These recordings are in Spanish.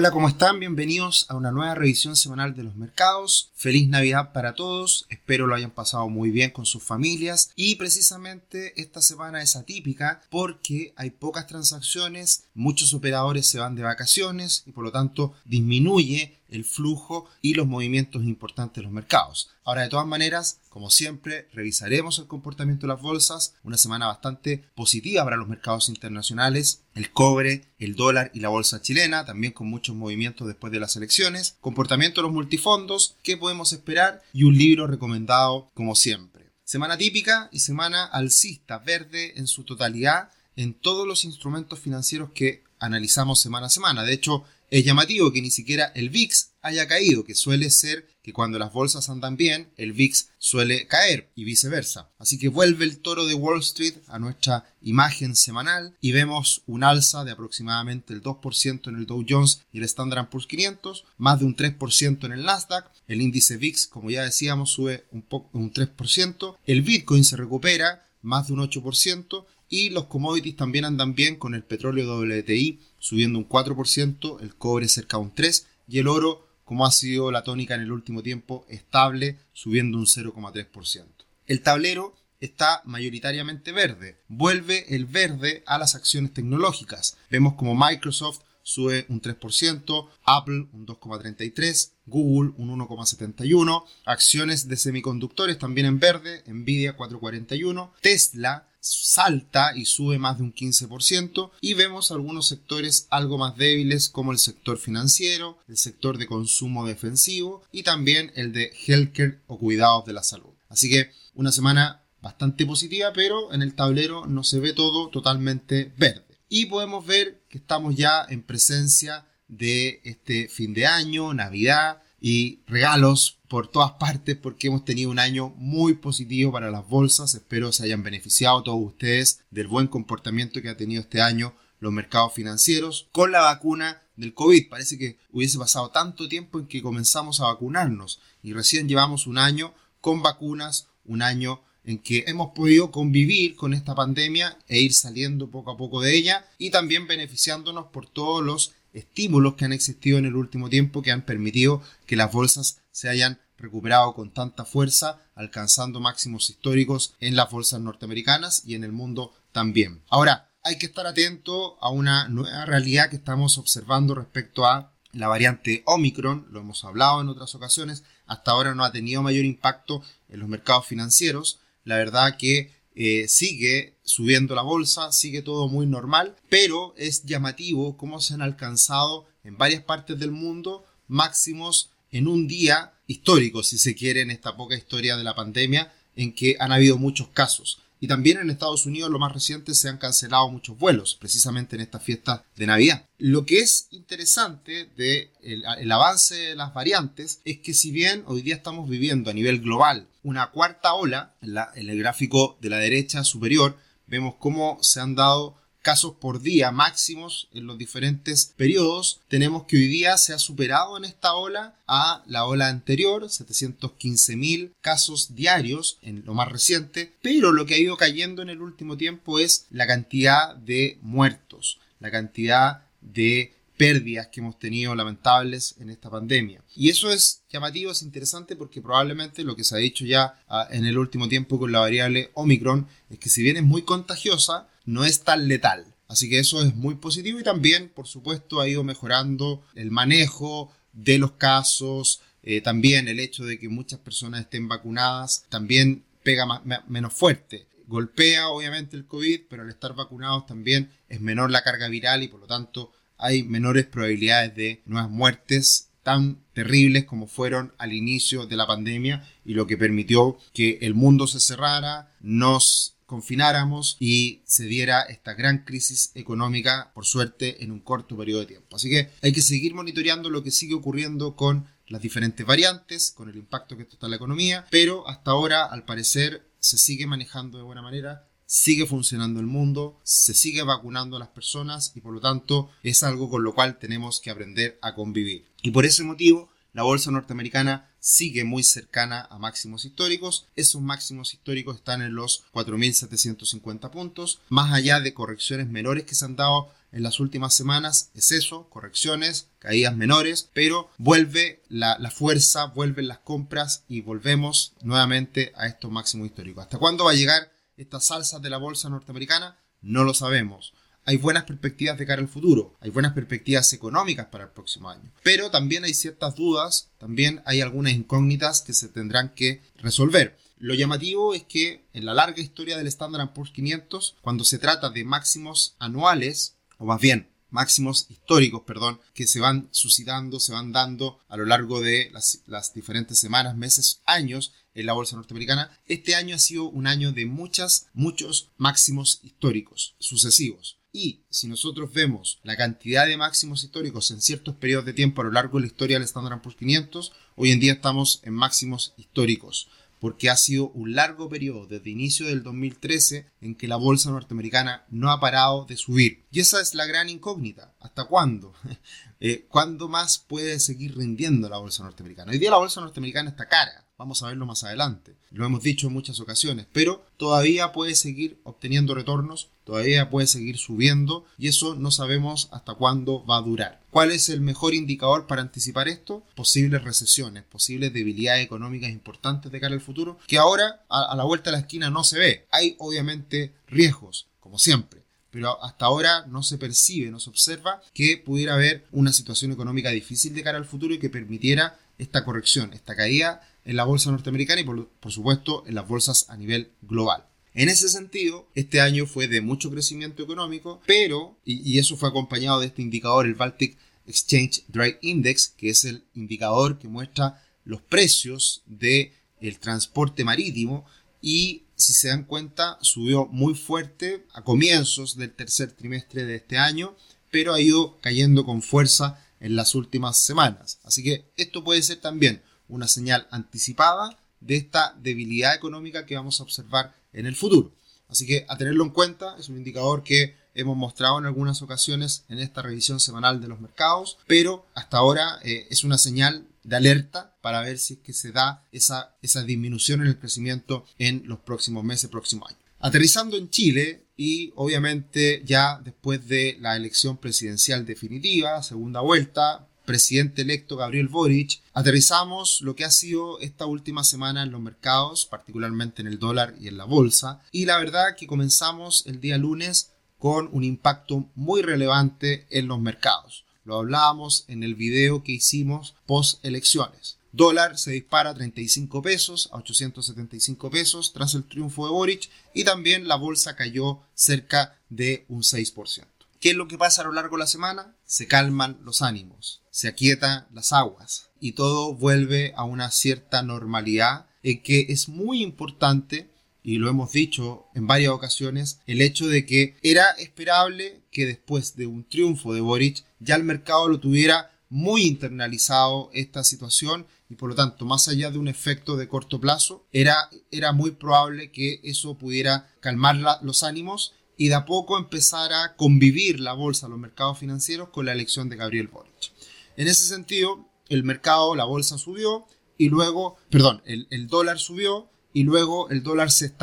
Hola, ¿cómo están? Bienvenidos a una nueva revisión semanal de los mercados. Feliz Navidad para todos. Espero lo hayan pasado muy bien con sus familias. Y precisamente esta semana es atípica porque hay pocas transacciones, muchos operadores se van de vacaciones y por lo tanto disminuye el flujo y los movimientos importantes de los mercados. Ahora, de todas maneras, como siempre, revisaremos el comportamiento de las bolsas. Una semana bastante positiva para los mercados internacionales. El cobre, el dólar y la bolsa chilena, también con muchos movimientos después de las elecciones. Comportamiento de los multifondos, qué podemos esperar y un libro recomendado como siempre. Semana típica y semana alcista, verde en su totalidad en todos los instrumentos financieros que analizamos semana a semana. De hecho, es llamativo que ni siquiera el VIX haya caído, que suele ser que cuando las bolsas andan bien, el VIX suele caer y viceversa. Así que vuelve el toro de Wall Street a nuestra imagen semanal y vemos un alza de aproximadamente el 2% en el Dow Jones y el Standard Poor's 500, más de un 3% en el Nasdaq, el índice VIX, como ya decíamos, sube un, poco, un 3%, el Bitcoin se recupera más de un 8%, y los commodities también andan bien con el petróleo WTI subiendo un 4%, el cobre cerca de un 3% y el oro, como ha sido la tónica en el último tiempo, estable subiendo un 0,3%. El tablero está mayoritariamente verde. Vuelve el verde a las acciones tecnológicas. Vemos como Microsoft sube un 3%, Apple un 2,33%, Google un 1,71%, acciones de semiconductores también en verde, Nvidia 4,41%, Tesla salta y sube más de un 15% y vemos algunos sectores algo más débiles como el sector financiero, el sector de consumo defensivo y también el de healthcare o cuidados de la salud. Así que una semana bastante positiva, pero en el tablero no se ve todo totalmente verde. Y podemos ver que estamos ya en presencia de este fin de año, Navidad y regalos por todas partes porque hemos tenido un año muy positivo para las bolsas. Espero se hayan beneficiado todos ustedes del buen comportamiento que ha tenido este año los mercados financieros con la vacuna del COVID. Parece que hubiese pasado tanto tiempo en que comenzamos a vacunarnos y recién llevamos un año con vacunas, un año en que hemos podido convivir con esta pandemia e ir saliendo poco a poco de ella y también beneficiándonos por todos los estímulos que han existido en el último tiempo que han permitido que las bolsas se hayan recuperado con tanta fuerza, alcanzando máximos históricos en las bolsas norteamericanas y en el mundo también. Ahora, hay que estar atento a una nueva realidad que estamos observando respecto a la variante Omicron, lo hemos hablado en otras ocasiones, hasta ahora no ha tenido mayor impacto en los mercados financieros. La verdad que eh, sigue subiendo la bolsa, sigue todo muy normal, pero es llamativo cómo se han alcanzado en varias partes del mundo máximos en un día histórico, si se quiere, en esta poca historia de la pandemia, en que han habido muchos casos. Y también en Estados Unidos, lo más reciente, se han cancelado muchos vuelos, precisamente en esta fiesta de Navidad. Lo que es interesante de el, avance de las variantes es que si bien hoy día estamos viviendo a nivel global una cuarta ola, en, en el gráfico de la derecha superior, vemos cómo se han dado casos por día máximos en los diferentes periodos, tenemos que hoy día se ha superado en esta ola a la ola anterior, 715.000 casos diarios en lo más reciente, pero lo que ha ido cayendo en el último tiempo es la cantidad de muertos, la cantidad de pérdidas que hemos tenido lamentables en esta pandemia. Y eso es llamativo, es interesante porque probablemente lo que se ha dicho ya ah, en el último tiempo con la variable Omicron es que si bien es muy contagiosa, no es tan letal. Así que eso es muy positivo y también, por supuesto, ha ido mejorando el manejo de los casos, eh, también el hecho de que muchas personas estén vacunadas, también pega menos fuerte. Golpea obviamente el COVID, pero al estar vacunados también es menor la carga viral y por lo tanto hay menores probabilidades de nuevas muertes tan terribles como fueron al inicio de la pandemia y lo que permitió que el mundo se cerrara, nos confináramos y se diera esta gran crisis económica, por suerte, en un corto periodo de tiempo. Así que hay que seguir monitoreando lo que sigue ocurriendo con las diferentes variantes, con el impacto que esto está en la economía, pero hasta ahora, al parecer, se sigue manejando de buena manera, sigue funcionando el mundo, se sigue vacunando a las personas y por lo tanto es algo con lo cual tenemos que aprender a convivir. Y por ese motivo, la bolsa norteamericana sigue muy cercana a máximos históricos. Esos máximos históricos están en los 4.750 puntos. Más allá de correcciones menores que se han dado en las últimas semanas, es eso, correcciones, caídas menores, pero vuelve la, fuerza, vuelven las compras y volvemos nuevamente a estos máximos históricos. ¿Hasta cuándo va a llegar esta salsa de la bolsa norteamericana? No lo sabemos hay buenas perspectivas de cara al futuro, hay buenas perspectivas económicas para el próximo año. Pero también hay ciertas dudas, también hay algunas incógnitas que se tendrán que resolver. Lo llamativo es que en la larga historia del Standard Poor's 500, cuando se trata de máximos anuales, o más bien máximos históricos, perdón, que se van suscitando, se van dando a lo largo de las, las, diferentes semanas, meses, años en la bolsa norteamericana. Este año ha sido un año de muchas, muchos máximos históricos sucesivos. Y si nosotros vemos la cantidad de máximos históricos en ciertos periodos de tiempo a lo largo de la historia del Standard Poor's 500, hoy en día estamos en máximos históricos, porque ha sido un largo periodo desde inicio del 2013 en que la bolsa norteamericana no ha parado de subir. Y esa es la gran incógnita. ¿Hasta cuándo? Eh, ¿Cuándo más puede seguir rindiendo la bolsa norteamericana? Hoy día la bolsa norteamericana está cara Vamos a verlo más adelante. Lo hemos dicho en muchas ocasiones, pero todavía puede seguir obteniendo retornos, todavía puede seguir subiendo y eso no sabemos hasta cuándo va a durar. ¿Cuál es el mejor indicador para anticipar esto? Posibles recesiones, posibles debilidades económicas importantes de cara al futuro, que ahora a, la vuelta de la esquina no se ve. Hay obviamente riesgos, como siempre pero hasta ahora no se percibe, no se observa que pudiera haber una situación económica difícil de cara al futuro y que permitiera esta corrección, esta caída en la bolsa norteamericana y por, supuesto en las bolsas a nivel global. En ese sentido, este año fue de mucho crecimiento económico, pero, y, eso fue acompañado de este indicador, el Baltic Exchange Trade Index, que es el indicador que muestra los precios del el transporte marítimo y si se dan cuenta subió muy fuerte a comienzos del tercer trimestre de este año, pero ha ido cayendo con fuerza en las últimas semanas. Así que esto puede ser también una señal anticipada de esta debilidad económica que vamos a observar en el futuro. Así que a tenerlo en cuenta, es un indicador que hemos mostrado en algunas ocasiones en esta revisión semanal de los mercados, pero hasta ahora eh, es una señal de alerta para ver si es que se da esa, esa disminución en el crecimiento en los próximos meses, próximo año. Aterrizando en Chile y obviamente ya después de la elección presidencial definitiva, segunda vuelta, presidente electo Gabriel Boric, aterrizamos lo que ha sido esta última semana en los mercados, particularmente en el dólar y en la bolsa, y la verdad que comenzamos el día lunes con un impacto muy relevante en los mercados. Lo hablábamos en el video que hicimos post elecciones. Dólar se dispara a 35 pesos, a 875 pesos tras el triunfo de Boric y también la bolsa cayó cerca de un 6%. ¿Qué es lo que pasa a lo largo de la semana? Se calman los ánimos, se aquietan las aguas y todo vuelve a una cierta normalidad en que es muy importante y lo hemos dicho en varias ocasiones, el hecho de que era esperable que después de un triunfo de Boric ya el mercado lo tuviera muy internalizado esta situación y por lo tanto más allá de un efecto de corto plazo era, era muy probable que eso pudiera calmar los ánimos y de a poco empezar a convivir la bolsa, los mercados financieros con la elección de Gabriel Boric. En ese sentido, el mercado, la bolsa subió y luego, perdón, el, dólar subió y luego el dólar se,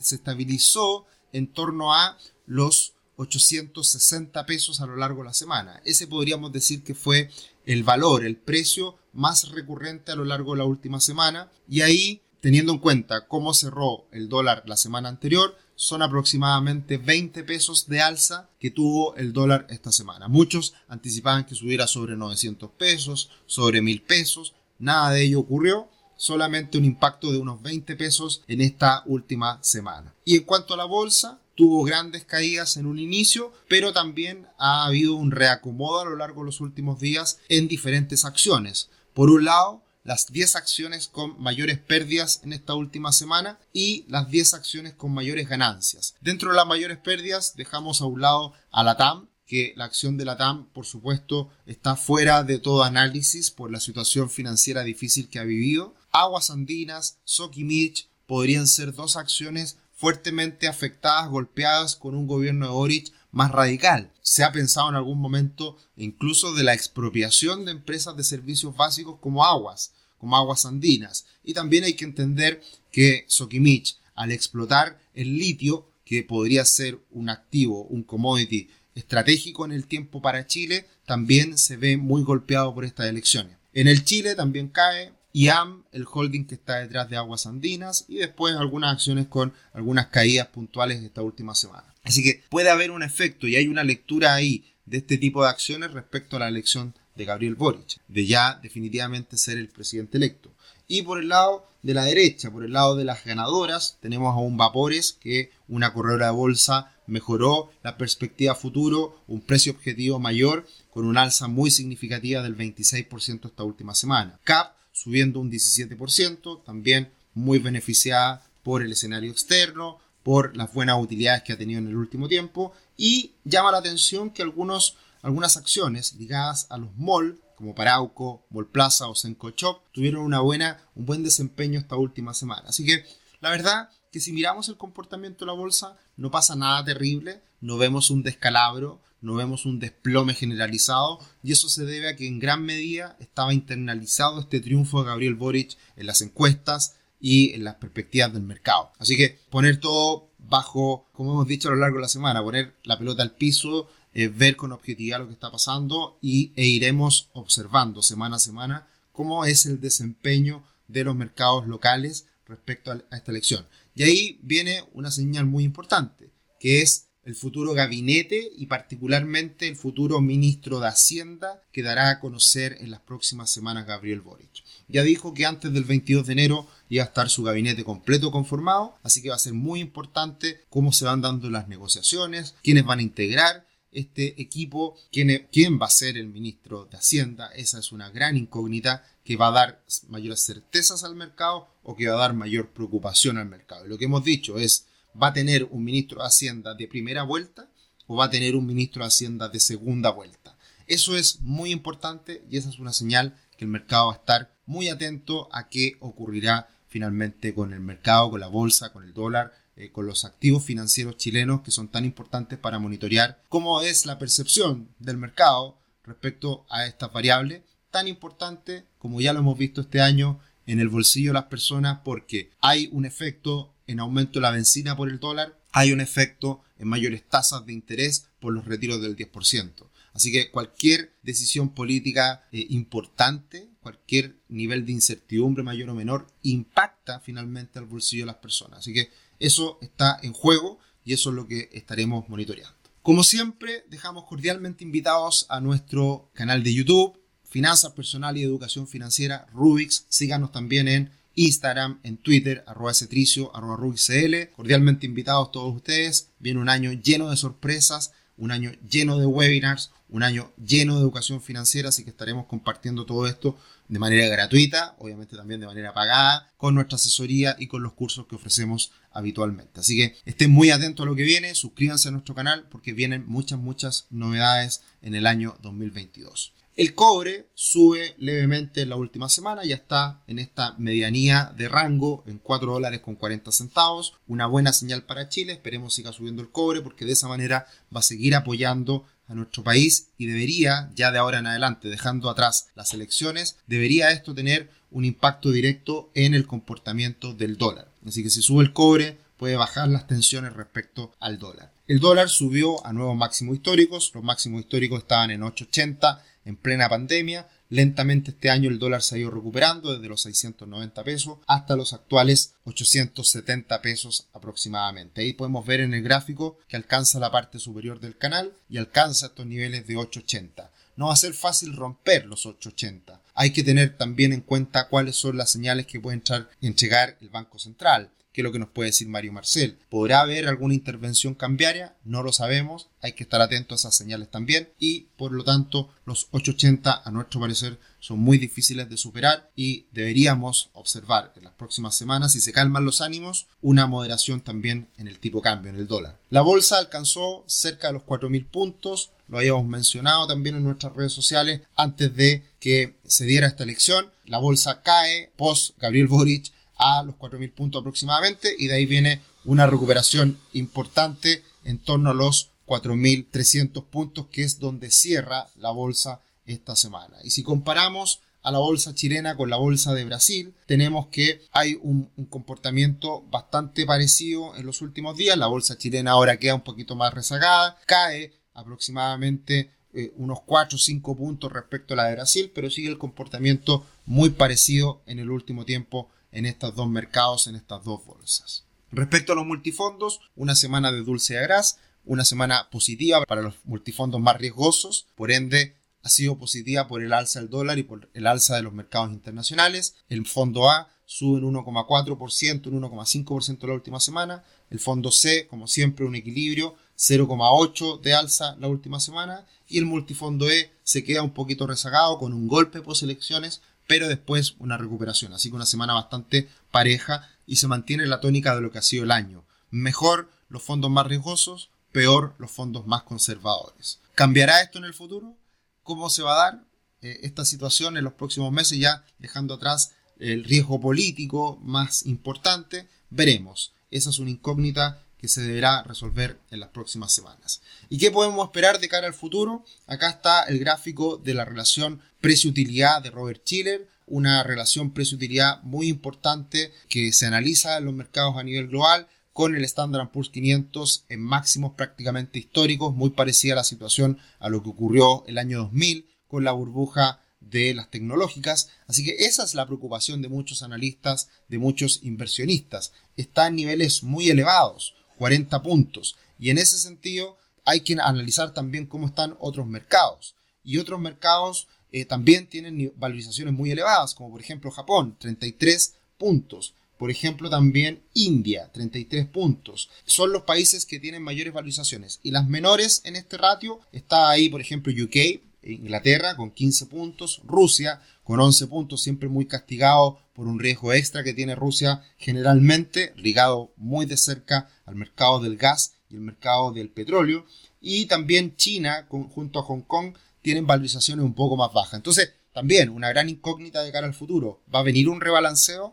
se estabilizó en torno a los 860 pesos a lo largo de la semana. Ese podríamos decir que fue el valor, el precio más recurrente a lo largo de la última semana. Y ahí, teniendo en cuenta cómo cerró el dólar la semana anterior, son aproximadamente 20 pesos de alza que tuvo el dólar esta semana. Muchos anticipaban que subiera sobre 900 pesos, sobre 1000 pesos. Nada de ello ocurrió, solamente un impacto de unos 20 pesos en esta última semana. Y en cuanto a la bolsa, tuvo grandes caídas en un inicio, pero también ha habido un reacomodo a lo largo de los últimos días en diferentes acciones. Por un lado, las 10 acciones con mayores pérdidas en esta última semana y las 10 acciones con mayores ganancias. Dentro de las mayores pérdidas dejamos a un lado a la TAM, que la acción de la TAM, por supuesto, está fuera de todo análisis por la situación financiera difícil que ha vivido. Aguas Andinas, Soquimich podrían ser dos acciones fuertemente afectadas, golpeadas con un gobierno de Boric más radical. Se ha pensado en algún momento incluso de la expropiación de empresas de servicios básicos como aguas, como aguas andinas. Y también hay que entender que Sokimich, al explotar el litio, que podría ser un activo, un commodity estratégico en el tiempo para Chile, también se ve muy golpeado por estas elecciones. En el Chile también cae IAM, el holding que está detrás de Aguas Andinas, y después algunas acciones con algunas caídas puntuales esta última semana. Así que puede haber un efecto y hay una lectura ahí de este tipo de acciones respecto a la elección de Gabriel Boric, de ya definitivamente ser el presidente electo. Y por el lado de la derecha, por el lado de las ganadoras, tenemos a un Vapores que una corredora de bolsa mejoró la perspectiva futuro, un precio objetivo mayor con un alza muy significativa del 26% esta última semana. CAP subiendo un 17%, también muy beneficiada por el escenario externo, por las buenas utilidades que ha tenido en el último tiempo y llama la atención que algunos, algunas acciones ligadas a los malls como Parauco, Mall Plaza o Senco Shop tuvieron una buena, un buen desempeño esta última semana. Así que la verdad que si miramos el comportamiento de la bolsa no pasa nada terrible, no vemos un descalabro, no vemos un desplome generalizado y eso se debe a que en gran medida estaba internalizado este triunfo de Gabriel Boric en las encuestas y en las perspectivas del mercado. Así que poner todo bajo, como hemos dicho a lo largo de la semana, poner la pelota al piso eh, ver con objetividad lo que está pasando y, e iremos observando semana a semana cómo es el desempeño de los mercados locales respecto a, esta elección. Y ahí viene una señal muy importante, que es el futuro gabinete y particularmente el futuro ministro de Hacienda que dará a conocer en las próximas semanas Gabriel Boric. Ya dijo que antes del 22 de enero iba a estar su gabinete completo conformado, así que va a ser muy importante cómo se van dando las negociaciones, quiénes van a integrar este equipo, quién, quién va a ser el ministro de Hacienda. Esa es una gran incógnita que va a dar mayores certezas al mercado o que va a dar mayor preocupación al mercado. lo que hemos dicho es, ¿va a tener un ministro de Hacienda de primera vuelta o va a tener un ministro de Hacienda de segunda vuelta? Eso es muy importante y esa es una señal que el mercado va a estar muy atento a qué ocurrirá finalmente con el mercado, con la bolsa, con el dólar eh, con los activos financieros chilenos que son tan importantes para monitorear cómo es la percepción del mercado respecto a estas variables, tan importante como ya lo hemos visto este año en el bolsillo de las personas porque hay un efecto en aumento de la benzina por el dólar, hay un efecto en mayores tasas de interés por los retiros del 10%. Así que cualquier decisión política eh, importante, cualquier nivel de incertidumbre mayor o menor, impacta finalmente al bolsillo de las personas. Así que eso está en juego y eso es lo que estaremos monitoreando. Como siempre, dejamos cordialmente invitados a nuestro canal de YouTube, Finanzas Personal y Educación Financiera, Rubix. Síganos también en Instagram, en Twitter, arroba cetricio, arroba rubixcl. Cordialmente invitados todos ustedes. Viene un año lleno de sorpresas, un año lleno de webinars, un año lleno de educación financiera, así que estaremos compartiendo todo esto de manera gratuita, obviamente también de manera pagada, con nuestra asesoría y con los cursos que ofrecemos habitualmente. Así que estén muy atentos a lo que viene, suscríbanse a nuestro canal porque vienen muchas, muchas novedades en el año 2022. El cobre sube levemente en la última semana, ya está en esta medianía de rango en 4 dólares con 40 centavos. Una buena señal para Chile, esperemos siga subiendo el cobre porque de esa manera va a seguir apoyando a nuestro país y debería, ya de ahora en adelante, dejando atrás las elecciones, debería esto tener un impacto directo en el comportamiento del dólar. Así que si sube el cobre, puede bajar las tensiones respecto al dólar. El dólar subió a nuevos máximos históricos, los máximos históricos estaban en 8.80 en plena pandemia, Lentamente este año el dólar se ha ido recuperando desde los 690 pesos hasta los actuales 870 pesos aproximadamente. Ahí podemos ver en el gráfico que alcanza la parte superior del canal y alcanza estos niveles de 880. No va a ser fácil romper los 880. Hay que tener también en cuenta cuáles son las señales que puede entrar, entregar el Banco Central que lo que nos puede decir Mario Marcel. ¿Podrá haber alguna intervención cambiaria? No lo sabemos, hay que estar atentos a esas señales también y por lo tanto los 880 a nuestro parecer son muy difíciles de superar y deberíamos observar en las próximas semanas, si se calman los ánimos, una moderación también en el tipo cambio, en el dólar. La bolsa alcanzó cerca de los 4.000 puntos, lo habíamos mencionado también en nuestras redes sociales antes de que se diera esta elección. La bolsa cae post Gabriel Boric a los 4.000 puntos aproximadamente y de ahí viene una recuperación importante en torno a los 4.300 puntos, que es donde cierra la bolsa esta semana. Y si comparamos a la bolsa chilena con la bolsa de Brasil, tenemos que hay un, comportamiento bastante parecido en los últimos días. La bolsa chilena ahora queda un poquito más rezagada, cae aproximadamente eh, unos 4 o 5 puntos respecto a la de Brasil, pero sigue el comportamiento muy parecido en el último tiempo en estos dos mercados, en estas dos bolsas. Respecto a los multifondos, una semana de dulce a gras, una semana positiva para los multifondos más riesgosos, por ende ha sido positiva por el alza del dólar y por el alza de los mercados internacionales. El fondo A sube un 1,4%, un 1,5% la última semana. El fondo C, como siempre, un equilibrio, 0,8% de alza la última semana. Y el multifondo E se queda un poquito rezagado con un golpe post elecciones, pero después una recuperación. Así que una semana bastante pareja y se mantiene la tónica de lo que ha sido el año. Mejor los fondos más riesgosos, peor los fondos más conservadores. ¿Cambiará esto en el futuro? ¿Cómo se va a dar eh, esta situación en los próximos meses, ya dejando atrás el riesgo político más importante? Veremos. Esa es una incógnita que se deberá resolver en las próximas semanas. ¿Y qué podemos esperar de cara al futuro? Acá está el gráfico de la relación precio-utilidad de Robert Schiller, una relación precio-utilidad muy importante que se analiza en los mercados a nivel global con el Standard Poor's 500 en máximos prácticamente históricos, muy parecida a la situación a lo que ocurrió el año 2000 con la burbuja de las tecnológicas. Así que esa es la preocupación de muchos analistas, de muchos inversionistas. Está en niveles muy elevados, 40 puntos. Y en ese sentido hay que analizar también cómo están otros mercados. Y otros mercados eh, también tienen valorizaciones muy elevadas, como por ejemplo Japón, 33 puntos. Por ejemplo, también India, 33 puntos. Son los países que tienen mayores valorizaciones. Y las menores en este ratio está ahí, por ejemplo, UK, Inglaterra con 15 puntos, Rusia con 11 puntos, siempre muy castigado por un riesgo extra que tiene Rusia generalmente, ligado muy de cerca al mercado del gas y el mercado del petróleo. Y también China, junto a Hong Kong, tienen valorizaciones un poco más bajas. Entonces, también una gran incógnita de cara al futuro. ¿Va a venir un rebalanceo?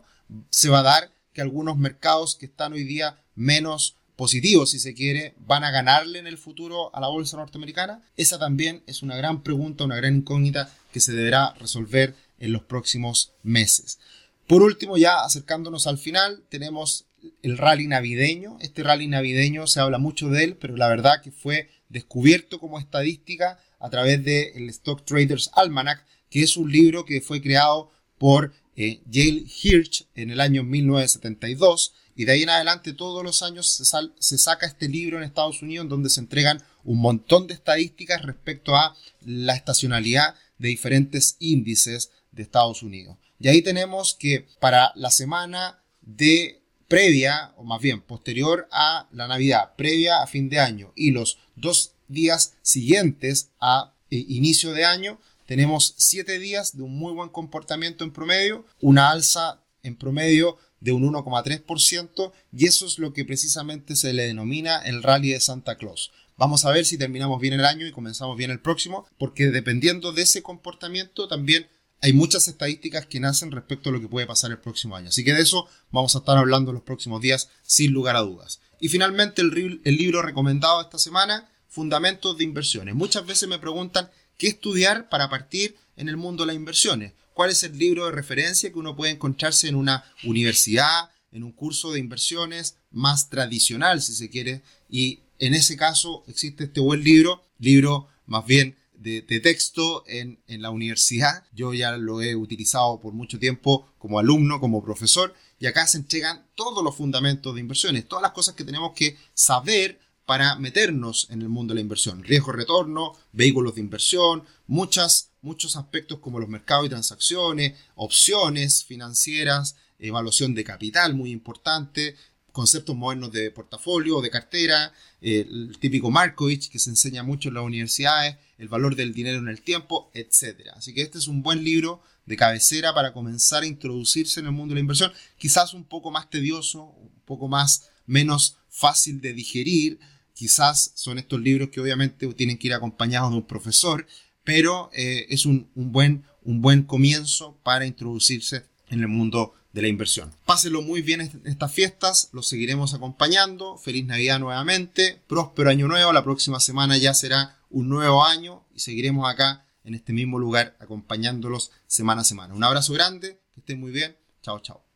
se va a dar que algunos mercados que están hoy día menos positivos, si se quiere, van a ganarle en el futuro a la bolsa norteamericana? Esa también es una gran pregunta, una gran incógnita que se deberá resolver en los próximos meses. Por último, ya acercándonos al final, tenemos el rally navideño. Este rally navideño se habla mucho de él, pero la verdad que fue descubierto como estadística a través del Stock Traders Almanac, que es un libro que fue creado por eh, Yale Hirsch en el año 1972 y de ahí en adelante todos los años se, saca este libro en Estados Unidos donde se entregan un montón de estadísticas respecto a la estacionalidad de diferentes índices de Estados Unidos. Y ahí tenemos que para la semana de previa, o más bien posterior a la Navidad, previa a fin de año y los dos días siguientes a eh, inicio de año, tenemos 7 días de un muy buen comportamiento en promedio, una alza en promedio de un 1,3% y eso es lo que precisamente se le denomina el rally de Santa Claus. Vamos a ver si terminamos bien el año y comenzamos bien el próximo, porque dependiendo de ese comportamiento también hay muchas estadísticas que nacen respecto a lo que puede pasar el próximo año. Así que de eso vamos a estar hablando los próximos días sin lugar a dudas. Y finalmente el, libro recomendado esta semana, Fundamentos de Inversiones. Muchas veces me preguntan qué estudiar para partir en el mundo de las inversiones. ¿Cuál es el libro de referencia que uno puede encontrarse en una universidad, en un curso de inversiones más tradicional, si se quiere? Y en ese caso existe este buen libro, libro más bien de, texto en, en, la universidad. Yo ya lo he utilizado por mucho tiempo como alumno, como profesor, y acá se entregan todos los fundamentos de inversiones, todas las cosas que tenemos que saber para meternos en el mundo de la inversión. Riesgo-retorno, vehículos de inversión, muchas, muchos aspectos como los mercados y transacciones, opciones financieras, evaluación de capital, muy importante, conceptos modernos de portafolio, de cartera, el típico Markovich que se enseña mucho en las universidades, el valor del dinero en el tiempo, etc. Así que este es un buen libro de cabecera para comenzar a introducirse en el mundo de la inversión, quizás un poco más tedioso, un poco más menos fácil de digerir, Quizás son estos libros que obviamente tienen que ir acompañados de un profesor, pero eh, es un, buen, un buen comienzo para introducirse en el mundo de la inversión. Pásenlo muy bien en estas fiestas, los seguiremos acompañando. Feliz Navidad nuevamente, próspero año nuevo, la próxima semana ya será un nuevo año y seguiremos acá en este mismo lugar acompañándolos semana a semana. Un abrazo grande, que estén muy bien, chao chao.